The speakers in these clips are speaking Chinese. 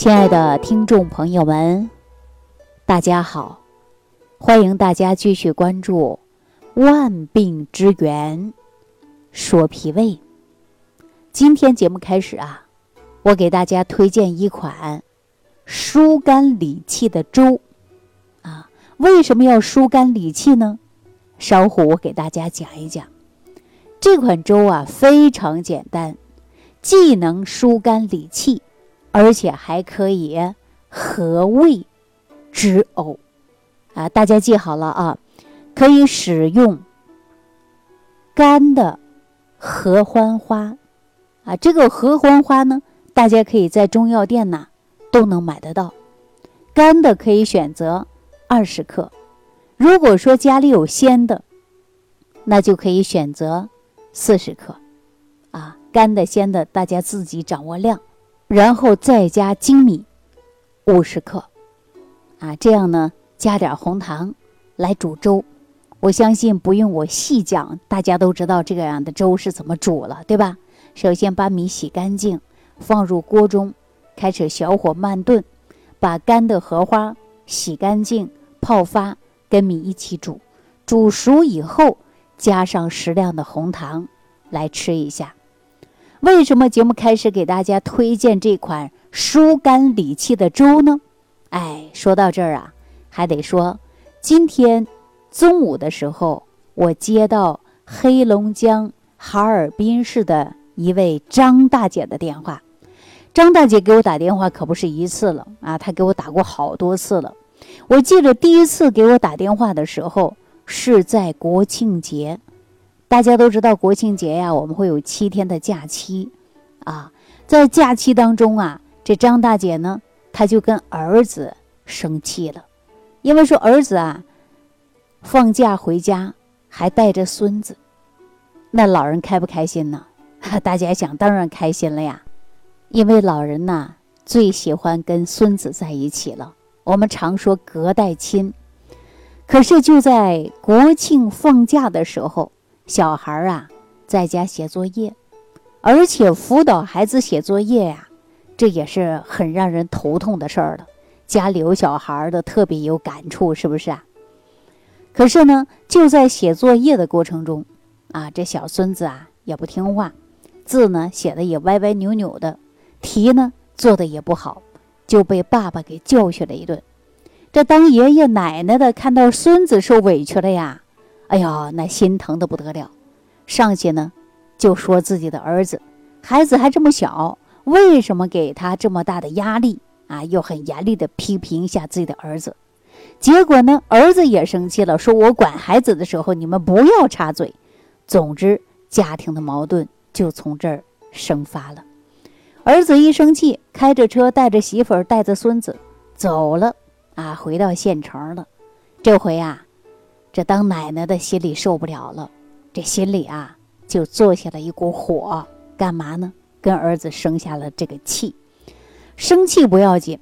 亲爱的听众朋友们，大家好！欢迎大家继续关注《万病之源说脾胃》。今天节目开始啊，我给大家推荐一款疏肝理气的粥啊。为什么要疏肝理气呢？稍后我给大家讲一讲。这款粥啊非常简单，既能疏肝理气。而且还可以和胃止呕啊！大家记好了啊，可以使用干的合欢花啊。这个合欢花呢，大家可以在中药店呐都能买得到。干的可以选择二十克，如果说家里有鲜的，那就可以选择四十克啊。干的鲜的，大家自己掌握量。然后再加粳米五十克，啊，这样呢，加点红糖来煮粥。我相信不用我细讲，大家都知道这个样的粥是怎么煮了，对吧？首先把米洗干净，放入锅中，开始小火慢炖，把干的荷花洗干净泡发，跟米一起煮，煮熟以后加上适量的红糖来吃一下。为什么节目开始给大家推荐这款疏肝理气的粥呢？哎，说到这儿啊，还得说，今天中午的时候，我接到黑龙江哈尔滨市的一位张大姐的电话。张大姐给我打电话可不是一次了啊，她给我打过好多次了。我记得第一次给我打电话的时候是在国庆节。大家都知道国庆节呀，我们会有七天的假期，啊，在假期当中啊，这张大姐呢，她就跟儿子生气了，因为说儿子啊，放假回家还带着孙子，那老人开不开心呢？大家想，当然开心了呀，因为老人呐最喜欢跟孙子在一起了。我们常说隔代亲，可是就在国庆放假的时候。小孩啊，在家写作业，而且辅导孩子写作业呀，这也是很让人头痛的事儿了。家里有小孩的特别有感触，是不是啊？可是呢，就在写作业的过程中，啊，这小孙子啊也不听话，字呢写的也歪歪扭扭的，题呢做的也不好，就被爸爸给教训了一顿。这当爷爷奶奶的看到孙子受委屈了呀。哎呀，那心疼的不得了，上去呢，就说自己的儿子，孩子还这么小，为什么给他这么大的压力啊？又很严厉的批评一下自己的儿子，结果呢，儿子也生气了，说我管孩子的时候，你们不要插嘴。总之，家庭的矛盾就从这儿生发了。儿子一生气，开着车带着媳妇儿带着孙子走了啊，回到县城了。这回啊。这当奶奶的心里受不了了，这心里啊就坐下了一股火，干嘛呢？跟儿子生下了这个气。生气不要紧，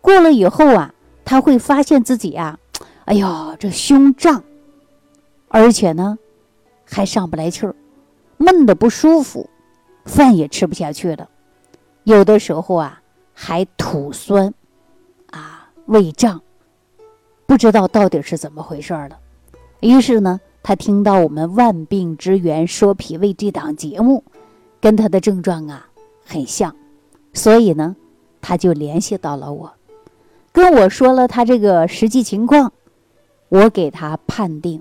过了以后啊，他会发现自己啊，哎呦，这胸胀，而且呢还上不来气儿，闷的不舒服，饭也吃不下去了，有的时候啊还吐酸，啊胃胀，不知道到底是怎么回事了。于是呢，他听到我们《万病之源说脾胃》这档节目，跟他的症状啊很像，所以呢，他就联系到了我，跟我说了他这个实际情况。我给他判定，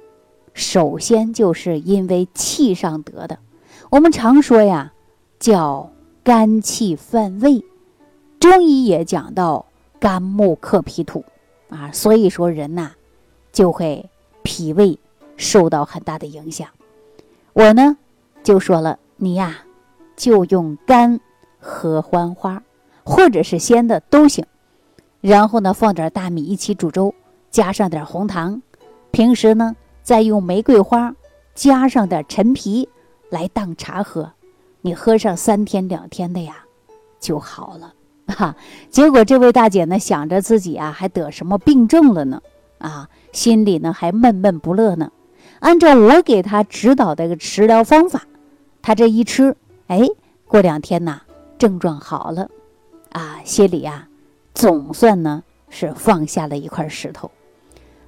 首先就是因为气上得的。我们常说呀，叫肝气犯胃，中医也讲到肝木克脾土啊，所以说人呐就会。脾胃受到很大的影响，我呢就说了，你呀就用干合欢花，或者是鲜的都行。然后呢放点大米一起煮粥，加上点红糖。平时呢再用玫瑰花加上点陈皮来当茶喝，你喝上三天两天的呀就好了。哈，结果这位大姐呢想着自己啊还得什么病症了呢？啊。心里呢还闷闷不乐呢，按照我给他指导的个食疗方法，他这一吃，哎，过两天呐，症状好了，啊，心里呀总算呢是放下了一块石头。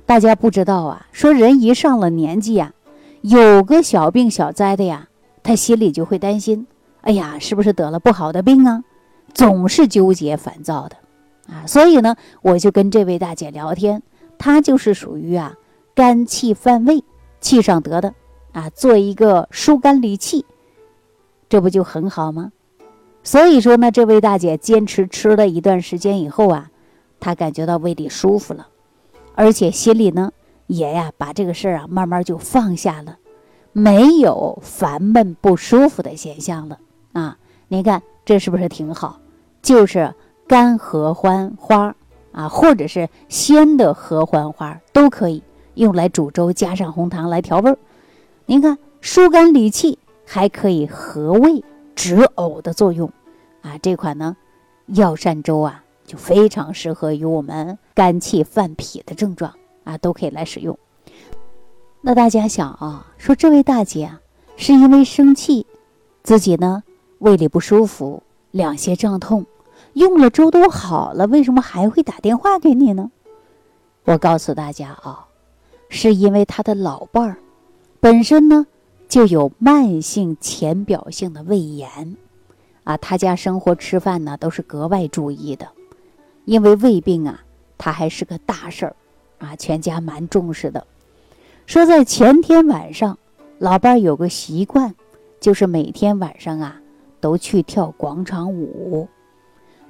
大家不知道啊，说人一上了年纪呀，有个小病小灾的呀，他心里就会担心，哎呀，是不是得了不好的病啊？总是纠结烦躁的，啊，所以呢，我就跟这位大姐聊天，它就是属于啊肝气犯胃，气上得的，啊，做一个疏肝理气，这不就很好吗？所以说呢，这位大姐坚持吃了一段时间以后啊，她感觉到胃里舒服了。而且心里呢，也呀把这个事儿啊慢慢就放下了，没有烦闷不舒服的现象了啊！您看这是不是挺好？就是肝合欢花啊，或者是鲜的合欢花都可以用来煮粥，加上红糖来调味儿。您看疏肝理气，还可以和胃止呕的作用啊！这款呢药膳粥啊。就非常适合于我们肝气犯脾的症状啊，都可以来使用。那大家想啊，说这位大姐啊，是因为生气，自己呢胃里不舒服，两胁胀痛，用了粥都好了，为什么还会打电话给你呢？我告诉大家啊，是因为他的老伴儿本身呢就有慢性浅表性的胃炎啊，他家生活吃饭呢都是格外注意的。因为胃病啊，他还是个大事儿，啊，全家蛮重视的。说在前天晚上，老伴儿有个习惯，就是每天晚上啊，都去跳广场舞。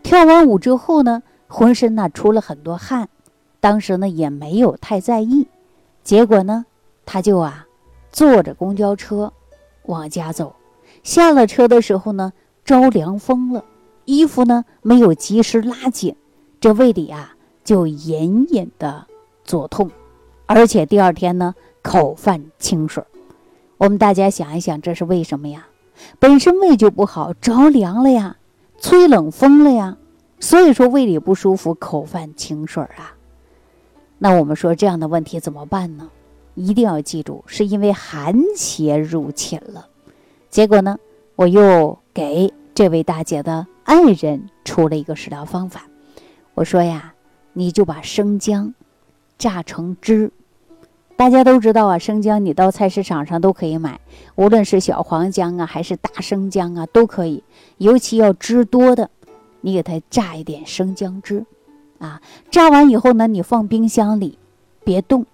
跳完舞之后呢，浑身呢出了很多汗，当时呢也没有太在意。结果呢，他就啊，坐着公交车往家走，下了车的时候呢，着凉风了，衣服呢没有及时拉紧。这胃里啊，就隐隐的作痛，而且第二天呢，口泛清水。我们大家想一想，这是为什么呀？本身胃就不好，着凉了呀，吹冷风了呀，所以说胃里不舒服，口泛清水啊。那我们说这样的问题怎么办呢？一定要记住，是因为寒邪入侵了。结果呢，我又给这位大姐的爱人出了一个食疗方法。我说呀，你就把生姜榨成汁。大家都知道啊，生姜你到菜市场上都可以买，无论是小黄姜啊，还是大生姜啊，都可以。尤其要汁多的，你给它榨一点生姜汁，啊，榨完以后呢，你放冰箱里，别动。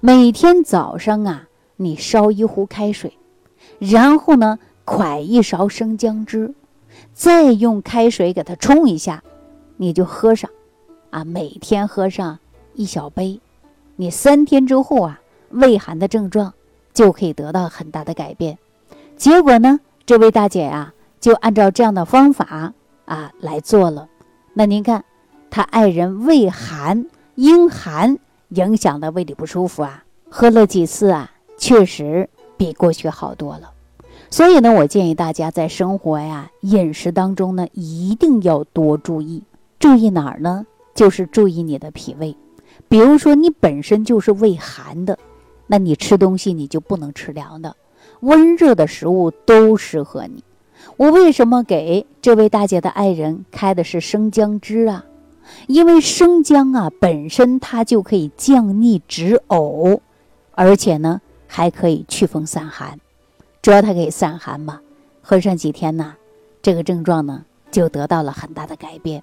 每天早上啊，你烧一壶开水，然后呢，㧟一勺生姜汁，再用开水给它冲一下。你就喝上，啊，每天喝上一小杯，你三天之后啊，胃寒的症状就可以得到很大的改变。结果呢，这位大姐呀，就按照这样的方法啊来做了。那您看，她爱人胃寒，阴寒影响的胃里不舒服啊，喝了几次啊，确实比过去好多了。所以呢，我建议大家在生活呀、饮食当中呢，一定要多注意。注意哪儿呢？就是注意你的脾胃。比如说，你本身就是胃寒的，那你吃东西你就不能吃凉的，温热的食物都适合你。我为什么给这位大姐的爱人开的是生姜汁啊？因为生姜啊本身它就可以降逆止呕，而且呢还可以祛风散寒。主要它可以散寒嘛，喝上几天呢，这个症状呢就得到了很大的改变。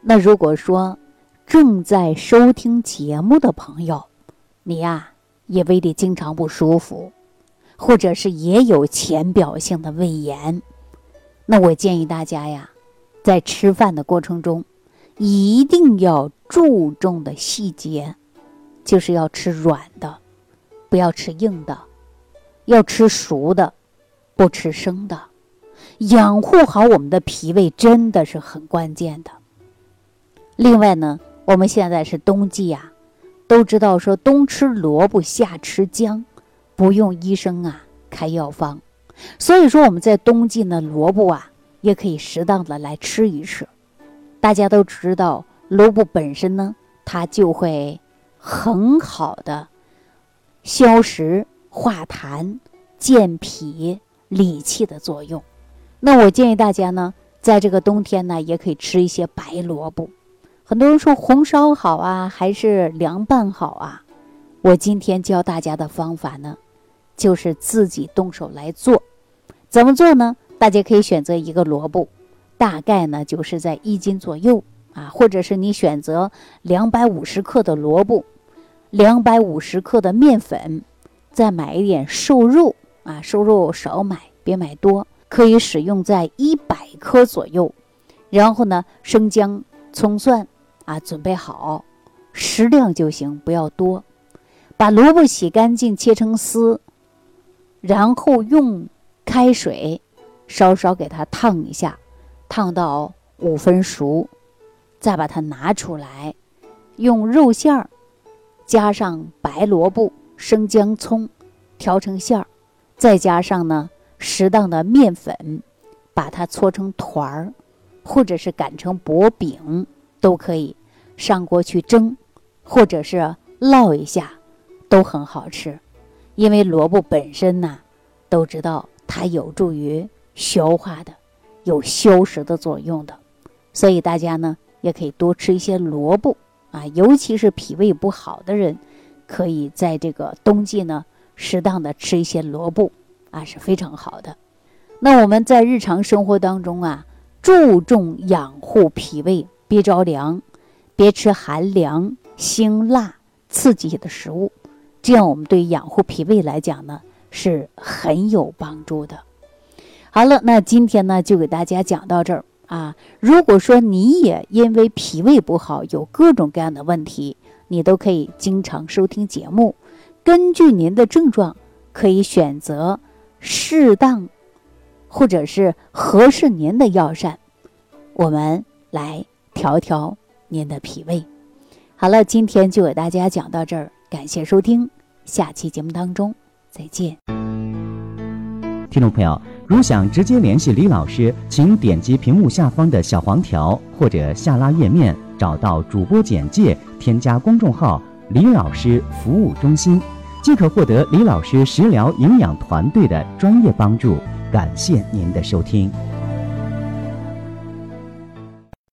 那如果说正在收听节目的朋友，你呀也胃里经常不舒服，或者是也有浅表性的胃炎，那我建议大家呀，在吃饭的过程中一定要注重的细节，就是要吃软的，不要吃硬的，要吃熟的，不吃生的，养护好我们的脾胃真的是很关键的。另外呢，我们现在是冬季呀，都知道说冬吃萝卜夏吃姜，不用医生啊开药方，所以说我们在冬季呢，萝卜啊也可以适当的来吃一吃。大家都知道，萝卜本身呢，它就会很好的消食化痰、健脾理气的作用。那我建议大家呢，在这个冬天呢，也可以吃一些白萝卜。很多人说红烧好啊，还是凉拌好啊？我今天教大家的方法呢，就是自己动手来做。怎么做呢？大家可以选择一个萝卜，大概呢就是在一斤左右啊，或者是你选择两百五十克的萝卜，两百五十克的面粉，再买一点瘦肉啊，瘦肉少买，别买多，可以使用在一百克左右。然后呢，生姜、葱蒜。啊，准备好，适量就行，不要多。把萝卜洗干净，切成丝，然后用开水稍稍给它烫一下，烫到五分熟，再把它拿出来，用肉馅儿加上白萝卜、生姜、葱调成馅儿，再加上呢适当的面粉，把它搓成团儿，或者是擀成薄饼都可以。上锅去蒸，或者是烙一下，都很好吃。因为萝卜本身呢，都知道它有助于消化的，有消食的作用的，所以大家呢也可以多吃一些萝卜啊，尤其是脾胃不好的人，可以在这个冬季呢适当的吃一些萝卜啊是非常好的。那我们在日常生活当中啊，注重养护脾胃，别着凉。别吃寒凉、辛辣、刺激的食物，这样我们对养护脾胃来讲呢是很有帮助的。好了，那今天呢就给大家讲到这儿啊。如果说你也因为脾胃不好有各种各样的问题，你都可以经常收听节目，根据您的症状可以选择适当或者是合适您的药膳，我们来调调。您的脾胃，好了，今天就给大家讲到这儿，感谢收听，下期节目当中再见。听众朋友，如想直接联系李老师，请点击屏幕下方的小黄条，或者下拉页面找到主播简介，添加公众号“李老师服务中心”，即可获得李老师食疗营养团队的专业帮助。感谢您的收听。